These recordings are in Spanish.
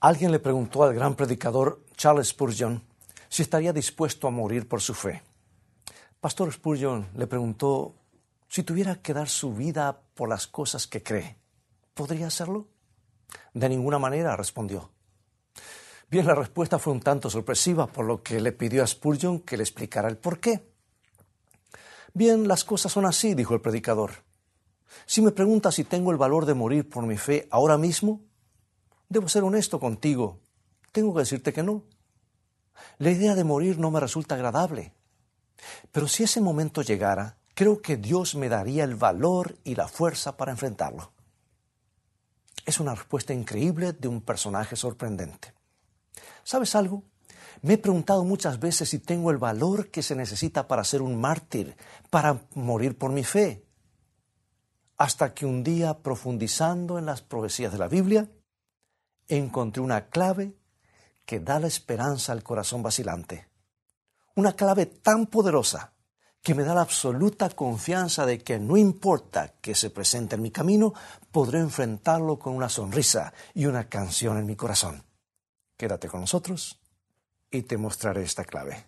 Alguien le preguntó al gran predicador Charles Spurgeon si estaría dispuesto a morir por su fe. Pastor Spurgeon le preguntó si tuviera que dar su vida por las cosas que cree. ¿Podría hacerlo? De ninguna manera, respondió. Bien, la respuesta fue un tanto sorpresiva, por lo que le pidió a Spurgeon que le explicara el por qué. Bien, las cosas son así, dijo el predicador. Si me preguntas si tengo el valor de morir por mi fe ahora mismo, Debo ser honesto contigo. Tengo que decirte que no. La idea de morir no me resulta agradable. Pero si ese momento llegara, creo que Dios me daría el valor y la fuerza para enfrentarlo. Es una respuesta increíble de un personaje sorprendente. ¿Sabes algo? Me he preguntado muchas veces si tengo el valor que se necesita para ser un mártir, para morir por mi fe. Hasta que un día, profundizando en las profecías de la Biblia, encontré una clave que da la esperanza al corazón vacilante. Una clave tan poderosa que me da la absoluta confianza de que no importa que se presente en mi camino, podré enfrentarlo con una sonrisa y una canción en mi corazón. Quédate con nosotros y te mostraré esta clave.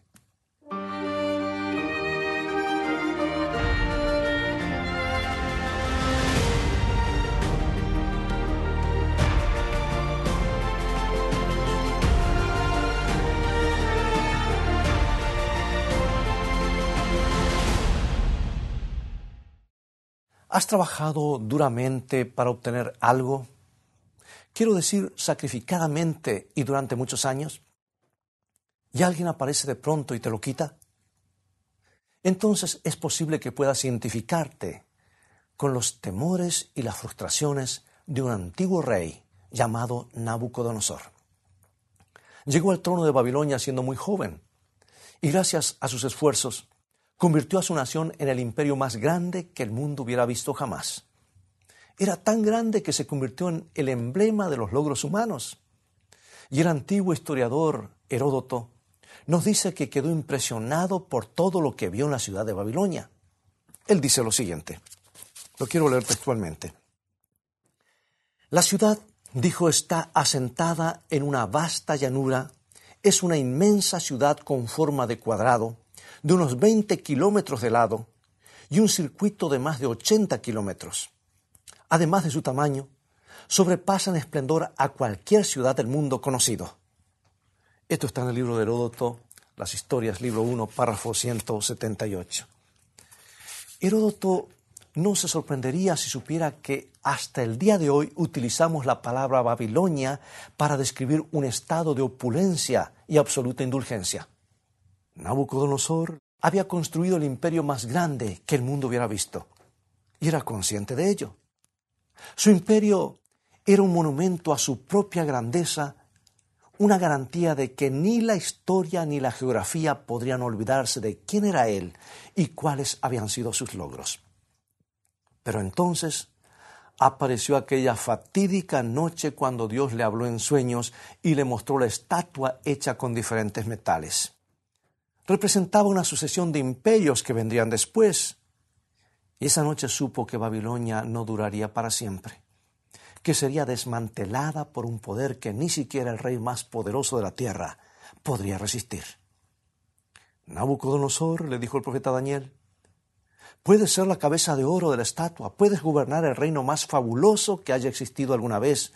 ¿Has trabajado duramente para obtener algo? Quiero decir, sacrificadamente y durante muchos años. ¿Y alguien aparece de pronto y te lo quita? Entonces es posible que puedas identificarte con los temores y las frustraciones de un antiguo rey llamado Nabucodonosor. Llegó al trono de Babilonia siendo muy joven y gracias a sus esfuerzos convirtió a su nación en el imperio más grande que el mundo hubiera visto jamás. Era tan grande que se convirtió en el emblema de los logros humanos. Y el antiguo historiador Heródoto nos dice que quedó impresionado por todo lo que vio en la ciudad de Babilonia. Él dice lo siguiente, lo quiero leer textualmente. La ciudad, dijo, está asentada en una vasta llanura, es una inmensa ciudad con forma de cuadrado, de unos 20 kilómetros de lado y un circuito de más de 80 kilómetros. Además de su tamaño, sobrepasa en esplendor a cualquier ciudad del mundo conocido. Esto está en el libro de Heródoto, Las Historias, libro 1, párrafo 178. Heródoto no se sorprendería si supiera que hasta el día de hoy utilizamos la palabra Babilonia para describir un estado de opulencia y absoluta indulgencia. Nabucodonosor había construido el imperio más grande que el mundo hubiera visto y era consciente de ello. Su imperio era un monumento a su propia grandeza, una garantía de que ni la historia ni la geografía podrían olvidarse de quién era él y cuáles habían sido sus logros. Pero entonces apareció aquella fatídica noche cuando Dios le habló en sueños y le mostró la estatua hecha con diferentes metales representaba una sucesión de imperios que vendrían después. Y esa noche supo que Babilonia no duraría para siempre, que sería desmantelada por un poder que ni siquiera el rey más poderoso de la tierra podría resistir. Nabucodonosor, le dijo el profeta Daniel, puedes ser la cabeza de oro de la estatua, puedes gobernar el reino más fabuloso que haya existido alguna vez,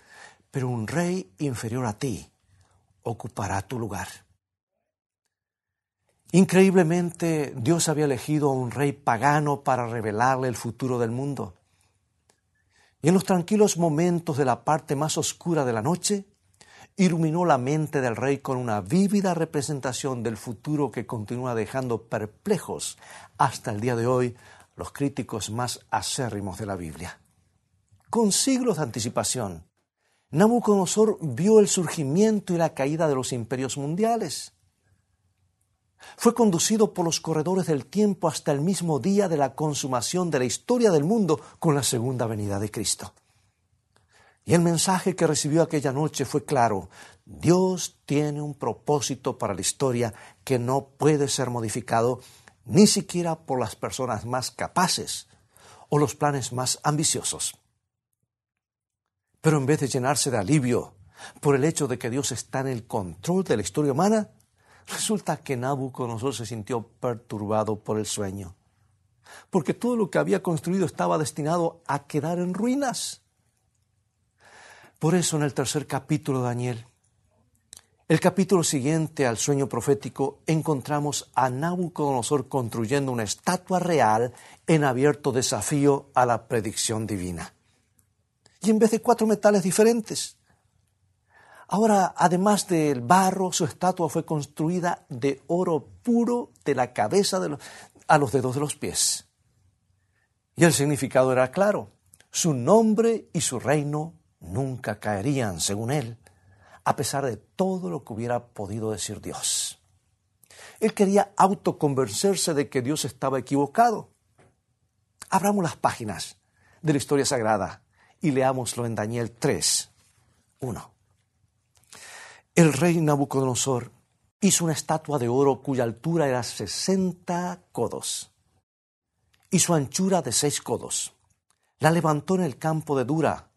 pero un rey inferior a ti ocupará tu lugar. Increíblemente, Dios había elegido a un rey pagano para revelarle el futuro del mundo. Y en los tranquilos momentos de la parte más oscura de la noche, iluminó la mente del rey con una vívida representación del futuro que continúa dejando perplejos hasta el día de hoy los críticos más acérrimos de la Biblia. Con siglos de anticipación, Nabucodonosor vio el surgimiento y la caída de los imperios mundiales fue conducido por los corredores del tiempo hasta el mismo día de la consumación de la historia del mundo con la segunda venida de Cristo. Y el mensaje que recibió aquella noche fue claro. Dios tiene un propósito para la historia que no puede ser modificado ni siquiera por las personas más capaces o los planes más ambiciosos. Pero en vez de llenarse de alivio por el hecho de que Dios está en el control de la historia humana, resulta que Nabucodonosor se sintió perturbado por el sueño, porque todo lo que había construido estaba destinado a quedar en ruinas. Por eso en el tercer capítulo de Daniel, el capítulo siguiente al sueño profético, encontramos a Nabucodonosor construyendo una estatua real en abierto desafío a la predicción divina. Y en vez de cuatro metales diferentes, Ahora, además del barro, su estatua fue construida de oro puro de la cabeza a los dedos de los pies. Y el significado era claro. Su nombre y su reino nunca caerían, según él, a pesar de todo lo que hubiera podido decir Dios. Él quería autoconvencerse de que Dios estaba equivocado. Abramos las páginas de la historia sagrada y leámoslo en Daniel 3, 1. El rey Nabucodonosor hizo una estatua de oro cuya altura era 60 codos y su anchura de seis codos. La levantó en el campo de Dura,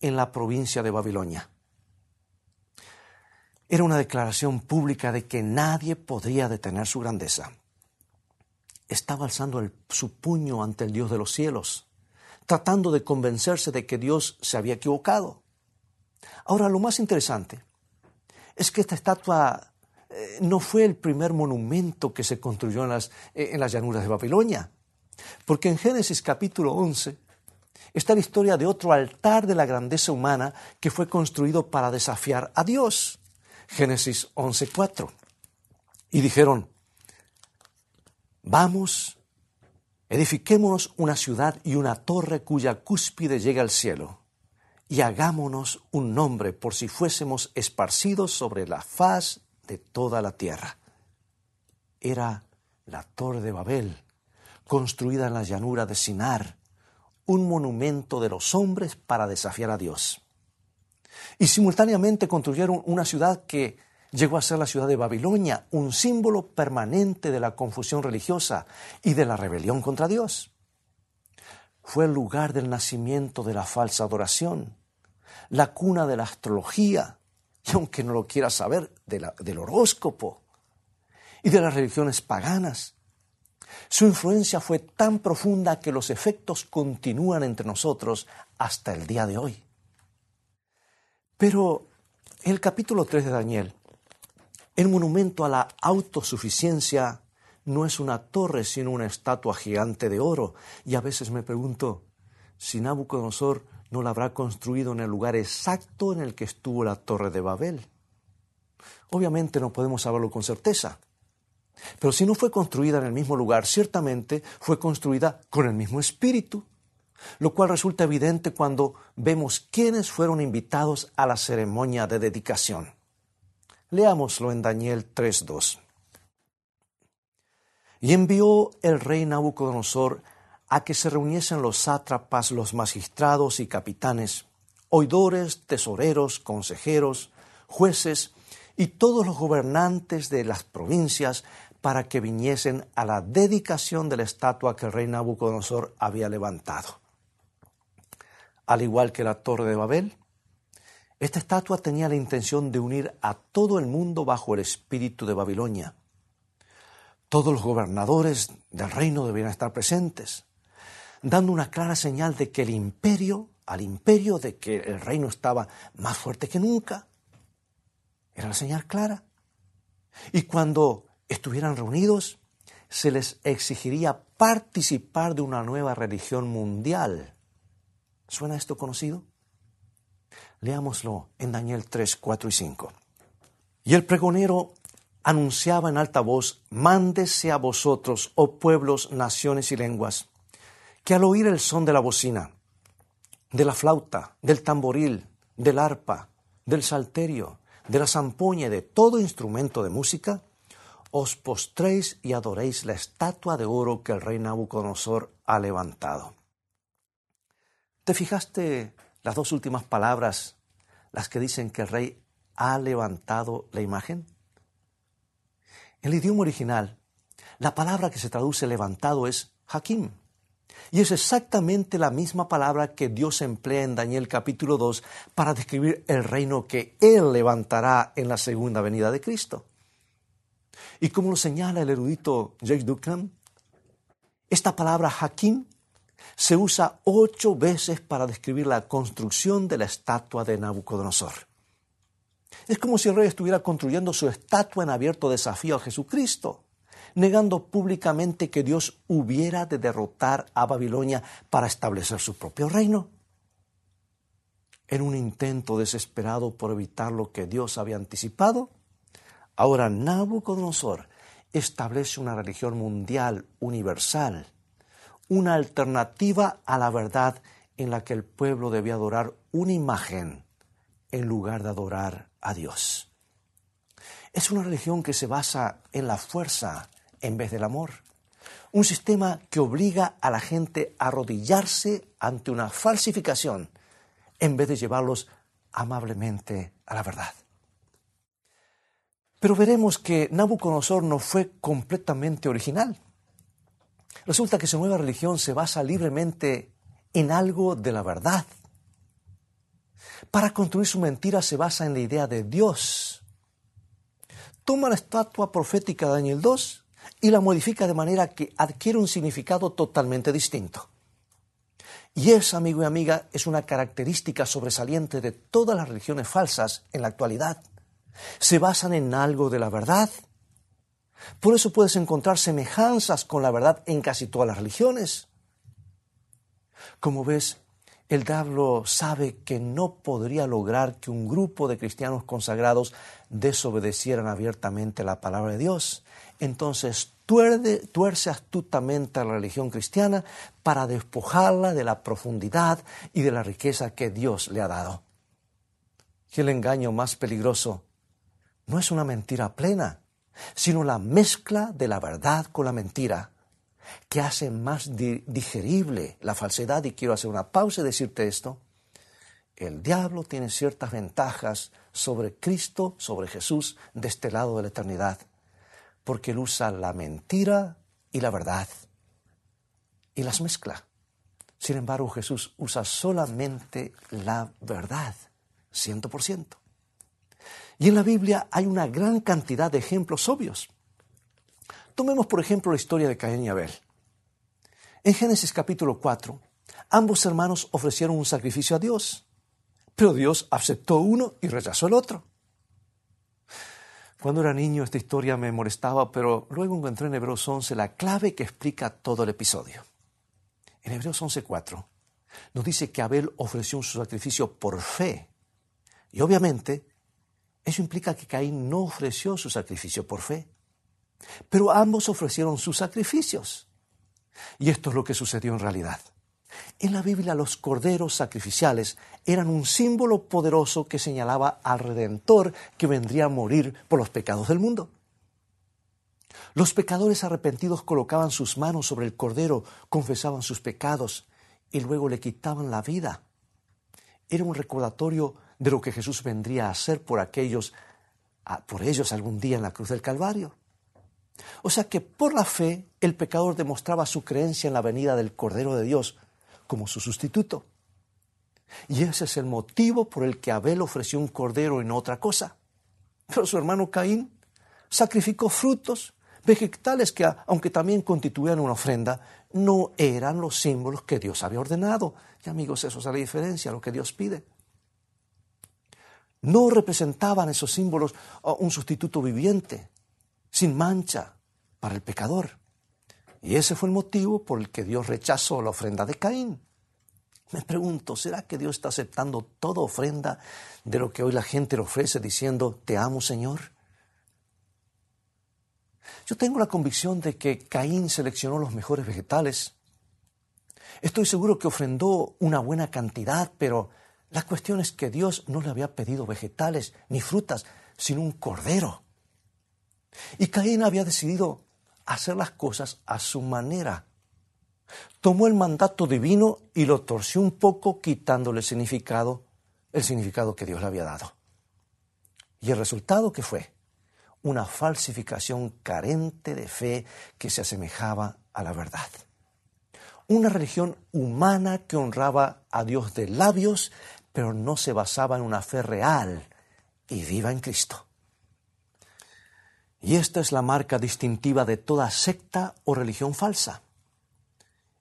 en la provincia de Babilonia. Era una declaración pública de que nadie podría detener su grandeza. Estaba alzando su puño ante el Dios de los cielos, tratando de convencerse de que Dios se había equivocado. Ahora, lo más interesante es que esta estatua eh, no fue el primer monumento que se construyó en las, eh, en las llanuras de Babilonia, porque en Génesis capítulo 11 está la historia de otro altar de la grandeza humana que fue construido para desafiar a Dios. Génesis 11.4. Y dijeron, vamos, edifiquémonos una ciudad y una torre cuya cúspide llega al cielo y hagámonos un nombre por si fuésemos esparcidos sobre la faz de toda la tierra. Era la Torre de Babel, construida en la llanura de Sinar, un monumento de los hombres para desafiar a Dios. Y simultáneamente construyeron una ciudad que llegó a ser la ciudad de Babilonia, un símbolo permanente de la confusión religiosa y de la rebelión contra Dios. Fue el lugar del nacimiento de la falsa adoración, la cuna de la astrología, y aunque no lo quiera saber, del horóscopo y de las religiones paganas. Su influencia fue tan profunda que los efectos continúan entre nosotros hasta el día de hoy. Pero el capítulo 3 de Daniel, el monumento a la autosuficiencia, no es una torre, sino una estatua gigante de oro. Y a veces me pregunto si Nabucodonosor no la habrá construido en el lugar exacto en el que estuvo la torre de Babel. Obviamente no podemos saberlo con certeza, pero si no fue construida en el mismo lugar, ciertamente fue construida con el mismo espíritu, lo cual resulta evidente cuando vemos quiénes fueron invitados a la ceremonia de dedicación. Leámoslo en Daniel 3.2. Y envió el rey Nabucodonosor a que se reuniesen los sátrapas, los magistrados y capitanes, oidores, tesoreros, consejeros, jueces y todos los gobernantes de las provincias para que viniesen a la dedicación de la estatua que el rey Nabucodonosor había levantado. Al igual que la Torre de Babel, esta estatua tenía la intención de unir a todo el mundo bajo el espíritu de Babilonia. Todos los gobernadores del reino debían estar presentes dando una clara señal de que el imperio, al imperio de que el reino estaba más fuerte que nunca, era la señal clara. Y cuando estuvieran reunidos, se les exigiría participar de una nueva religión mundial. ¿Suena esto conocido? Leámoslo en Daniel 3, 4 y 5. Y el pregonero anunciaba en alta voz, mándese a vosotros, oh pueblos, naciones y lenguas, que al oír el son de la bocina, de la flauta, del tamboril, del arpa, del salterio, de la zampoña y de todo instrumento de música, os postréis y adoréis la estatua de oro que el rey Nabucodonosor ha levantado. ¿Te fijaste las dos últimas palabras, las que dicen que el rey ha levantado la imagen? En el idioma original, la palabra que se traduce levantado es hakim, Y es exactamente la misma palabra que Dios emplea en Daniel capítulo 2 para describir el reino que Él levantará en la segunda venida de Cristo. Y como lo señala el erudito Jake Duncan, esta palabra Hakim se usa ocho veces para describir la construcción de la estatua de Nabucodonosor. Es como si el rey estuviera construyendo su estatua en abierto desafío a Jesucristo negando públicamente que Dios hubiera de derrotar a Babilonia para establecer su propio reino. En un intento desesperado por evitar lo que Dios había anticipado, ahora Nabucodonosor establece una religión mundial, universal, una alternativa a la verdad en la que el pueblo debía adorar una imagen en lugar de adorar a Dios. Es una religión que se basa en la fuerza, en vez del amor. Un sistema que obliga a la gente a arrodillarse ante una falsificación en vez de llevarlos amablemente a la verdad. Pero veremos que Nabucodonosor no fue completamente original. Resulta que su nueva religión se basa libremente en algo de la verdad. Para construir su mentira se basa en la idea de Dios. Toma la estatua profética de Daniel 2 y la modifica de manera que adquiere un significado totalmente distinto. Y esa, amigo y amiga, es una característica sobresaliente de todas las religiones falsas en la actualidad. Se basan en algo de la verdad. Por eso puedes encontrar semejanzas con la verdad en casi todas las religiones. Como ves, el diablo sabe que no podría lograr que un grupo de cristianos consagrados desobedecieran abiertamente la palabra de Dios entonces tuerce astutamente a la religión cristiana para despojarla de la profundidad y de la riqueza que Dios le ha dado. El engaño más peligroso no es una mentira plena, sino la mezcla de la verdad con la mentira, que hace más digerible la falsedad. Y quiero hacer una pausa y decirte esto. El diablo tiene ciertas ventajas sobre Cristo, sobre Jesús, de este lado de la eternidad porque él usa la mentira y la verdad y las mezcla. Sin embargo, Jesús usa solamente la verdad, ciento por ciento. Y en la Biblia hay una gran cantidad de ejemplos obvios. Tomemos, por ejemplo, la historia de Caín y Abel. En Génesis capítulo 4, ambos hermanos ofrecieron un sacrificio a Dios, pero Dios aceptó uno y rechazó el otro. Cuando era niño esta historia me molestaba, pero luego encontré en Hebreos 11 la clave que explica todo el episodio. En Hebreos 11.4 nos dice que Abel ofreció su sacrificio por fe. Y obviamente eso implica que Caín no ofreció su sacrificio por fe. Pero ambos ofrecieron sus sacrificios. Y esto es lo que sucedió en realidad. En la Biblia los corderos sacrificiales eran un símbolo poderoso que señalaba al Redentor que vendría a morir por los pecados del mundo. Los pecadores arrepentidos colocaban sus manos sobre el cordero, confesaban sus pecados y luego le quitaban la vida. Era un recordatorio de lo que Jesús vendría a hacer por aquellos, por ellos algún día en la cruz del Calvario. O sea que por la fe el pecador demostraba su creencia en la venida del Cordero de Dios como su sustituto. Y ese es el motivo por el que Abel ofreció un cordero y no otra cosa. Pero su hermano Caín sacrificó frutos, vegetales que, aunque también constituían una ofrenda, no eran los símbolos que Dios había ordenado. Y amigos, eso es la diferencia, lo que Dios pide. No representaban esos símbolos un sustituto viviente, sin mancha, para el pecador. Y ese fue el motivo por el que Dios rechazó la ofrenda de Caín. Me pregunto, ¿será que Dios está aceptando toda ofrenda de lo que hoy la gente le ofrece diciendo, te amo Señor? Yo tengo la convicción de que Caín seleccionó los mejores vegetales. Estoy seguro que ofrendó una buena cantidad, pero la cuestión es que Dios no le había pedido vegetales ni frutas, sino un cordero. Y Caín había decidido hacer las cosas a su manera. Tomó el mandato divino y lo torció un poco quitándole el significado, el significado que Dios le había dado. ¿Y el resultado qué fue? Una falsificación carente de fe que se asemejaba a la verdad. Una religión humana que honraba a Dios de labios, pero no se basaba en una fe real y viva en Cristo. Y esta es la marca distintiva de toda secta o religión falsa.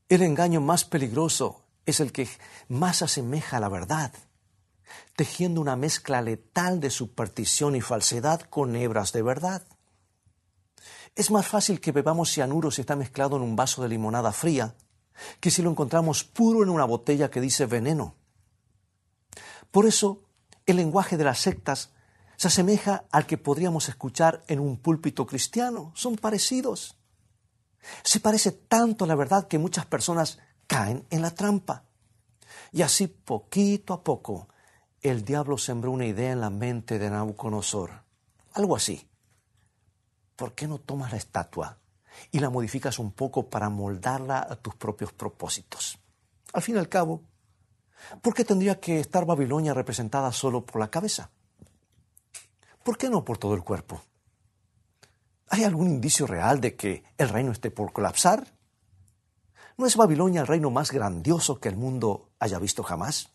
El engaño más peligroso es el que más asemeja a la verdad, tejiendo una mezcla letal de superstición y falsedad con hebras de verdad. Es más fácil que bebamos cianuro si está mezclado en un vaso de limonada fría que si lo encontramos puro en una botella que dice veneno. Por eso, el lenguaje de las sectas se asemeja al que podríamos escuchar en un púlpito cristiano. Son parecidos. Se parece tanto a la verdad que muchas personas caen en la trampa. Y así, poquito a poco, el diablo sembró una idea en la mente de Nabucodonosor. Algo así. ¿Por qué no tomas la estatua y la modificas un poco para moldarla a tus propios propósitos? Al fin y al cabo, ¿por qué tendría que estar Babilonia representada solo por la cabeza? ¿Por qué no por todo el cuerpo? ¿Hay algún indicio real de que el reino esté por colapsar? ¿No es Babilonia el reino más grandioso que el mundo haya visto jamás?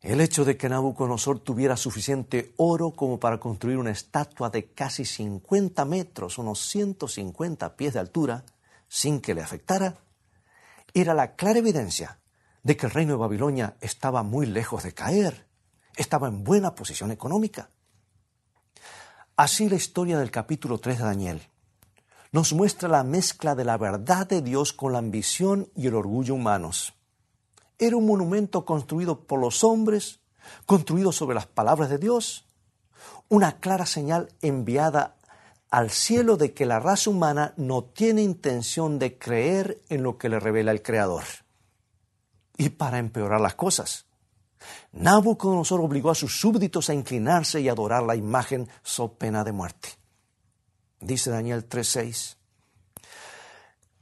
El hecho de que Nabucodonosor tuviera suficiente oro como para construir una estatua de casi 50 metros, unos 150 pies de altura, sin que le afectara, era la clara evidencia de que el reino de Babilonia estaba muy lejos de caer estaba en buena posición económica. Así la historia del capítulo 3 de Daniel nos muestra la mezcla de la verdad de Dios con la ambición y el orgullo humanos. Era un monumento construido por los hombres, construido sobre las palabras de Dios, una clara señal enviada al cielo de que la raza humana no tiene intención de creer en lo que le revela el Creador. Y para empeorar las cosas, Nabucodonosor obligó a sus súbditos a inclinarse y adorar la imagen so pena de muerte. Dice Daniel 3:6.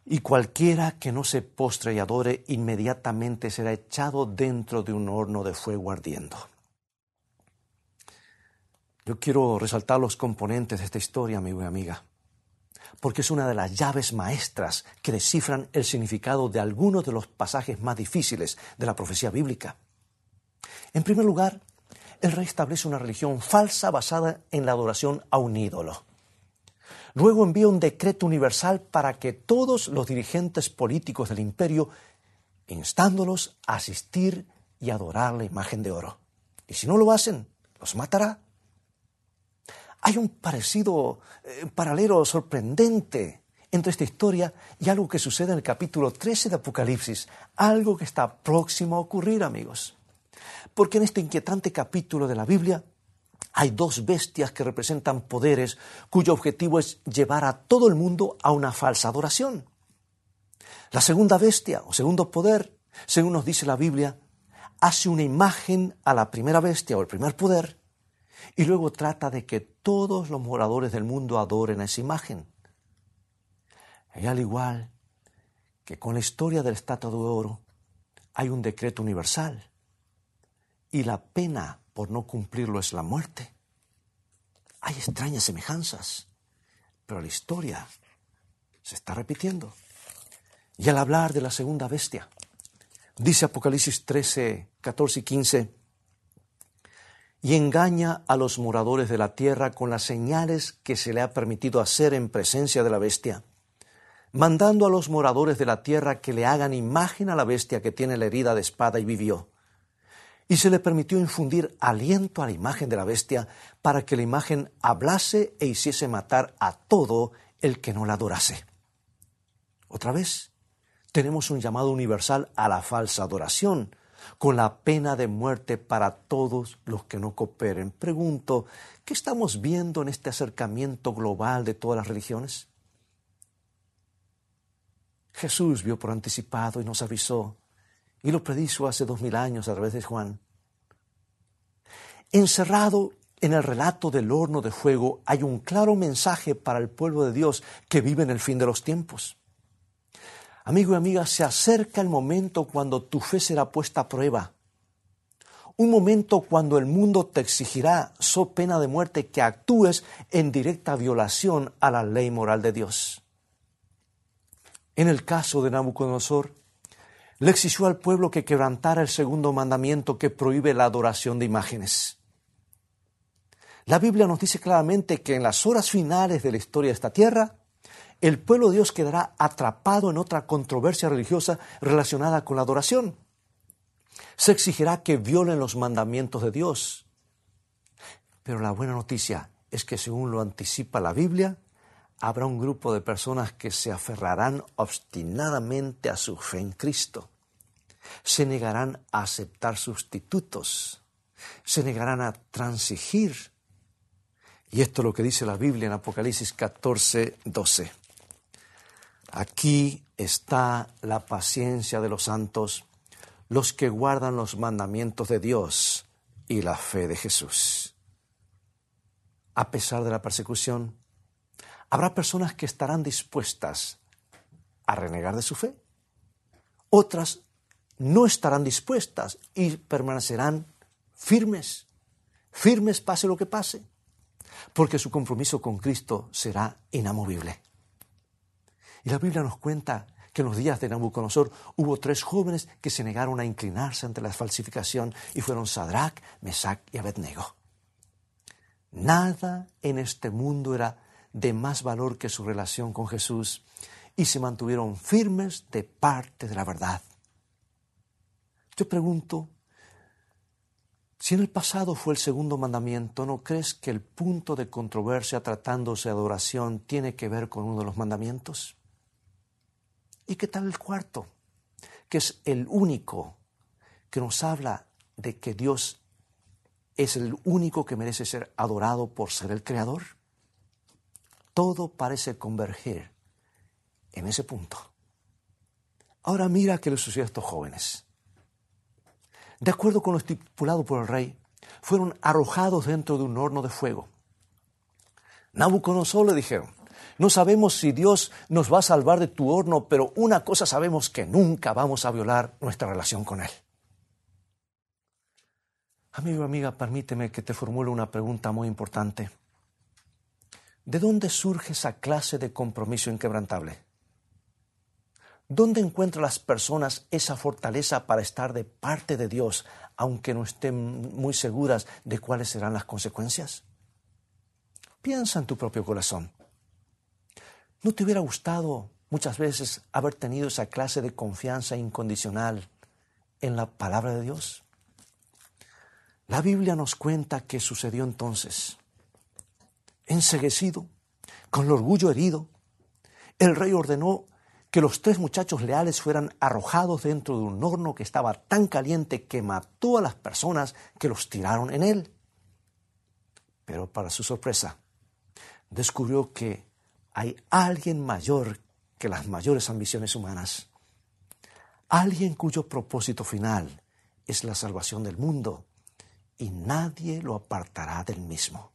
Y cualquiera que no se postre y adore inmediatamente será echado dentro de un horno de fuego ardiendo. Yo quiero resaltar los componentes de esta historia, amigo y amiga, porque es una de las llaves maestras que descifran el significado de algunos de los pasajes más difíciles de la profecía bíblica. En primer lugar, el rey establece una religión falsa basada en la adoración a un ídolo. Luego envía un decreto universal para que todos los dirigentes políticos del imperio, instándolos a asistir y adorar la imagen de oro. Y si no lo hacen, los matará. Hay un parecido, eh, paralelo sorprendente entre esta historia y algo que sucede en el capítulo 13 de Apocalipsis, algo que está próximo a ocurrir, amigos. Porque en este inquietante capítulo de la Biblia hay dos bestias que representan poderes cuyo objetivo es llevar a todo el mundo a una falsa adoración. La segunda bestia o segundo poder, según nos dice la Biblia, hace una imagen a la primera bestia o el primer poder y luego trata de que todos los moradores del mundo adoren a esa imagen. Y al igual que con la historia del estatua de oro, hay un decreto universal y la pena por no cumplirlo es la muerte. Hay extrañas semejanzas, pero la historia se está repitiendo. Y al hablar de la segunda bestia, dice Apocalipsis 13, 14 y 15, y engaña a los moradores de la tierra con las señales que se le ha permitido hacer en presencia de la bestia, mandando a los moradores de la tierra que le hagan imagen a la bestia que tiene la herida de espada y vivió y se le permitió infundir aliento a la imagen de la bestia para que la imagen hablase e hiciese matar a todo el que no la adorase. Otra vez, tenemos un llamado universal a la falsa adoración, con la pena de muerte para todos los que no cooperen. Pregunto, ¿qué estamos viendo en este acercamiento global de todas las religiones? Jesús vio por anticipado y nos avisó y lo predijo hace dos mil años a través de Juan. Encerrado en el relato del horno de fuego hay un claro mensaje para el pueblo de Dios que vive en el fin de los tiempos. Amigo y amiga, se acerca el momento cuando tu fe será puesta a prueba. Un momento cuando el mundo te exigirá, so pena de muerte, que actúes en directa violación a la ley moral de Dios. En el caso de Nabucodonosor, le exigió al pueblo que quebrantara el segundo mandamiento que prohíbe la adoración de imágenes. La Biblia nos dice claramente que en las horas finales de la historia de esta tierra, el pueblo de Dios quedará atrapado en otra controversia religiosa relacionada con la adoración. Se exigirá que violen los mandamientos de Dios. Pero la buena noticia es que según lo anticipa la Biblia, habrá un grupo de personas que se aferrarán obstinadamente a su fe en Cristo. Se negarán a aceptar sustitutos. Se negarán a transigir. Y esto es lo que dice la Biblia en Apocalipsis 14, 12. Aquí está la paciencia de los santos, los que guardan los mandamientos de Dios y la fe de Jesús. A pesar de la persecución, habrá personas que estarán dispuestas a renegar de su fe. Otras no estarán dispuestas y permanecerán firmes, firmes pase lo que pase, porque su compromiso con Cristo será inamovible. Y la Biblia nos cuenta que en los días de Nabucodonosor hubo tres jóvenes que se negaron a inclinarse ante la falsificación y fueron Sadrach, Mesach y Abednego. Nada en este mundo era de más valor que su relación con Jesús y se mantuvieron firmes de parte de la verdad. Yo pregunto, si en el pasado fue el segundo mandamiento, ¿no crees que el punto de controversia tratándose de adoración tiene que ver con uno de los mandamientos? ¿Y qué tal el cuarto? Que es el único que nos habla de que Dios es el único que merece ser adorado por ser el creador. Todo parece converger en ese punto. Ahora mira qué le sucedió a estos jóvenes. De acuerdo con lo estipulado por el rey, fueron arrojados dentro de un horno de fuego. Nabucodonosor le dijeron, no sabemos si Dios nos va a salvar de tu horno, pero una cosa sabemos que nunca vamos a violar nuestra relación con Él. Amigo, amiga, permíteme que te formule una pregunta muy importante. ¿De dónde surge esa clase de compromiso inquebrantable? ¿Dónde encuentran las personas esa fortaleza para estar de parte de Dios, aunque no estén muy seguras de cuáles serán las consecuencias? Piensa en tu propio corazón. ¿No te hubiera gustado muchas veces haber tenido esa clase de confianza incondicional en la palabra de Dios? La Biblia nos cuenta qué sucedió entonces. Enseguecido, con el orgullo herido, el rey ordenó que los tres muchachos leales fueran arrojados dentro de un horno que estaba tan caliente que mató a las personas que los tiraron en él. Pero para su sorpresa, descubrió que hay alguien mayor que las mayores ambiciones humanas. Alguien cuyo propósito final es la salvación del mundo y nadie lo apartará del mismo.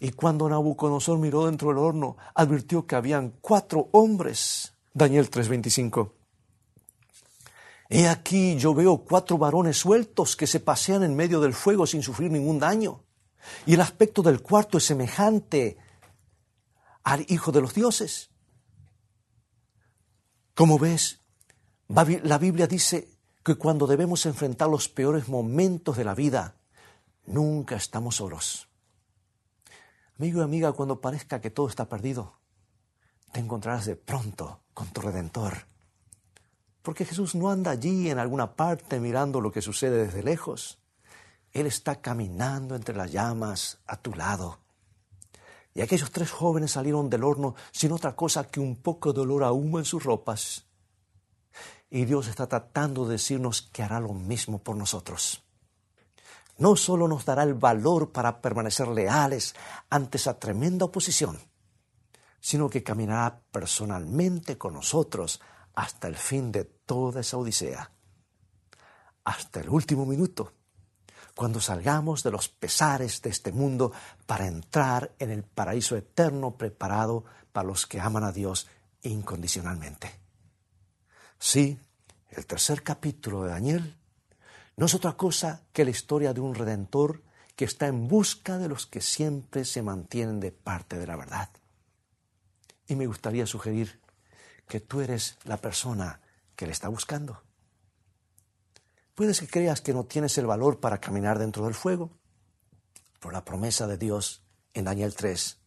Y cuando Nabucodonosor miró dentro del horno, advirtió que habían cuatro hombres. Daniel 3:25. He aquí yo veo cuatro varones sueltos que se pasean en medio del fuego sin sufrir ningún daño. Y el aspecto del cuarto es semejante al Hijo de los dioses. Como ves, la Biblia dice que cuando debemos enfrentar los peores momentos de la vida, nunca estamos solos. Amigo y amiga, cuando parezca que todo está perdido, te encontrarás de pronto con tu Redentor. Porque Jesús no anda allí en alguna parte mirando lo que sucede desde lejos. Él está caminando entre las llamas a tu lado y aquellos tres jóvenes salieron del horno sin otra cosa que un poco de olor a humo en sus ropas. Y Dios está tratando de decirnos que hará lo mismo por nosotros. No solo nos dará el valor para permanecer leales ante esa tremenda oposición, sino que caminará personalmente con nosotros hasta el fin de toda esa odisea, hasta el último minuto cuando salgamos de los pesares de este mundo para entrar en el paraíso eterno preparado para los que aman a Dios incondicionalmente. Sí, el tercer capítulo de Daniel no es otra cosa que la historia de un redentor que está en busca de los que siempre se mantienen de parte de la verdad. Y me gustaría sugerir que tú eres la persona que le está buscando. Puedes que creas que no tienes el valor para caminar dentro del fuego, pero la promesa de Dios en Daniel 3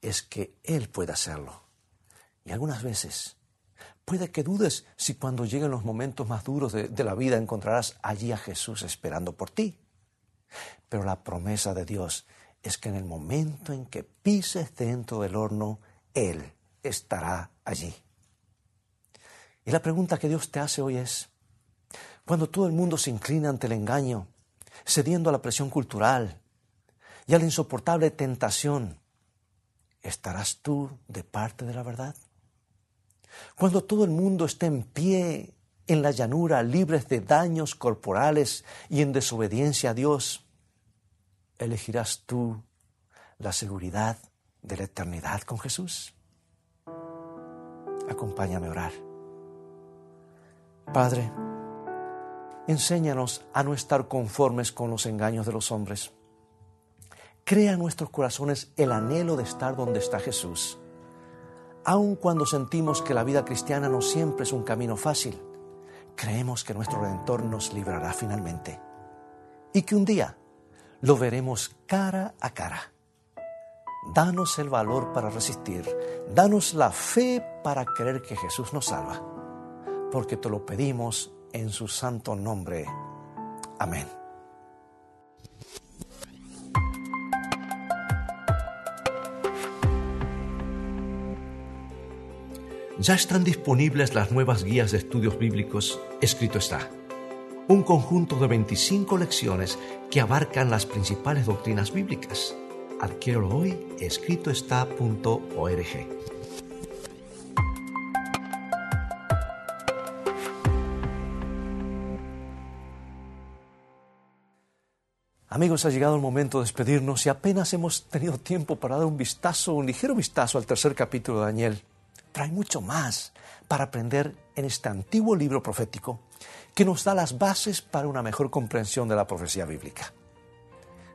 es que Él puede hacerlo. Y algunas veces puede que dudes si cuando lleguen los momentos más duros de, la vida encontrarás allí a Jesús esperando por ti. Pero la promesa de Dios es que en el momento en que pises dentro del horno, Él estará allí. Y la pregunta que Dios te hace hoy es, cuando todo el mundo se inclina ante el engaño, cediendo a la presión cultural y a la insoportable tentación, ¿estarás tú de parte de la verdad? Cuando todo el mundo esté en pie en la llanura, libres de daños corporales y en desobediencia a Dios, ¿elegirás tú la seguridad de la eternidad con Jesús? Acompáñame a orar. Padre, Enséñanos a no estar conformes con los engaños de los hombres. Crea en nuestros corazones el anhelo de estar donde está Jesús. Aun cuando sentimos que la vida cristiana no siempre es un camino fácil, creemos que nuestro Redentor nos librará finalmente y que un día lo veremos cara a cara. Danos el valor para resistir, danos la fe para creer que Jesús nos salva, porque te lo pedimos en su santo nombre. Amén. Ya están disponibles las nuevas guías de estudios bíblicos, escrito está. Un conjunto de 25 lecciones que abarcan las principales doctrinas bíblicas. Adquiéralo hoy, escritoestá.org. Amigos, ha llegado el momento de despedirnos y apenas hemos tenido tiempo para dar un vistazo, un ligero vistazo al tercer capítulo de Daniel. Pero hay mucho más para aprender en este antiguo libro profético que nos da las bases para una mejor comprensión de la profecía bíblica.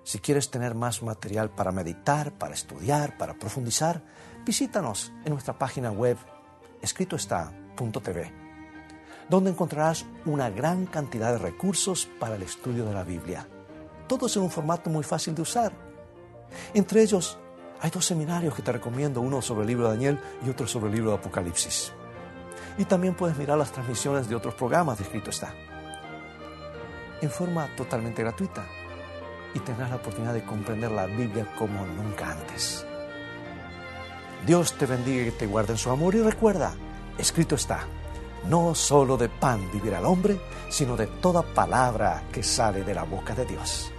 Si quieres tener más material para meditar, para estudiar, para profundizar, visítanos en nuestra página web escritoestá.tv, donde encontrarás una gran cantidad de recursos para el estudio de la Biblia todos en un formato muy fácil de usar. Entre ellos, hay dos seminarios que te recomiendo, uno sobre el libro de Daniel y otro sobre el libro de Apocalipsis. Y también puedes mirar las transmisiones de otros programas de Escrito está. En forma totalmente gratuita. Y tendrás la oportunidad de comprender la Biblia como nunca antes. Dios te bendiga y te guarde en su amor y recuerda, escrito está, no solo de pan vivirá el hombre, sino de toda palabra que sale de la boca de Dios.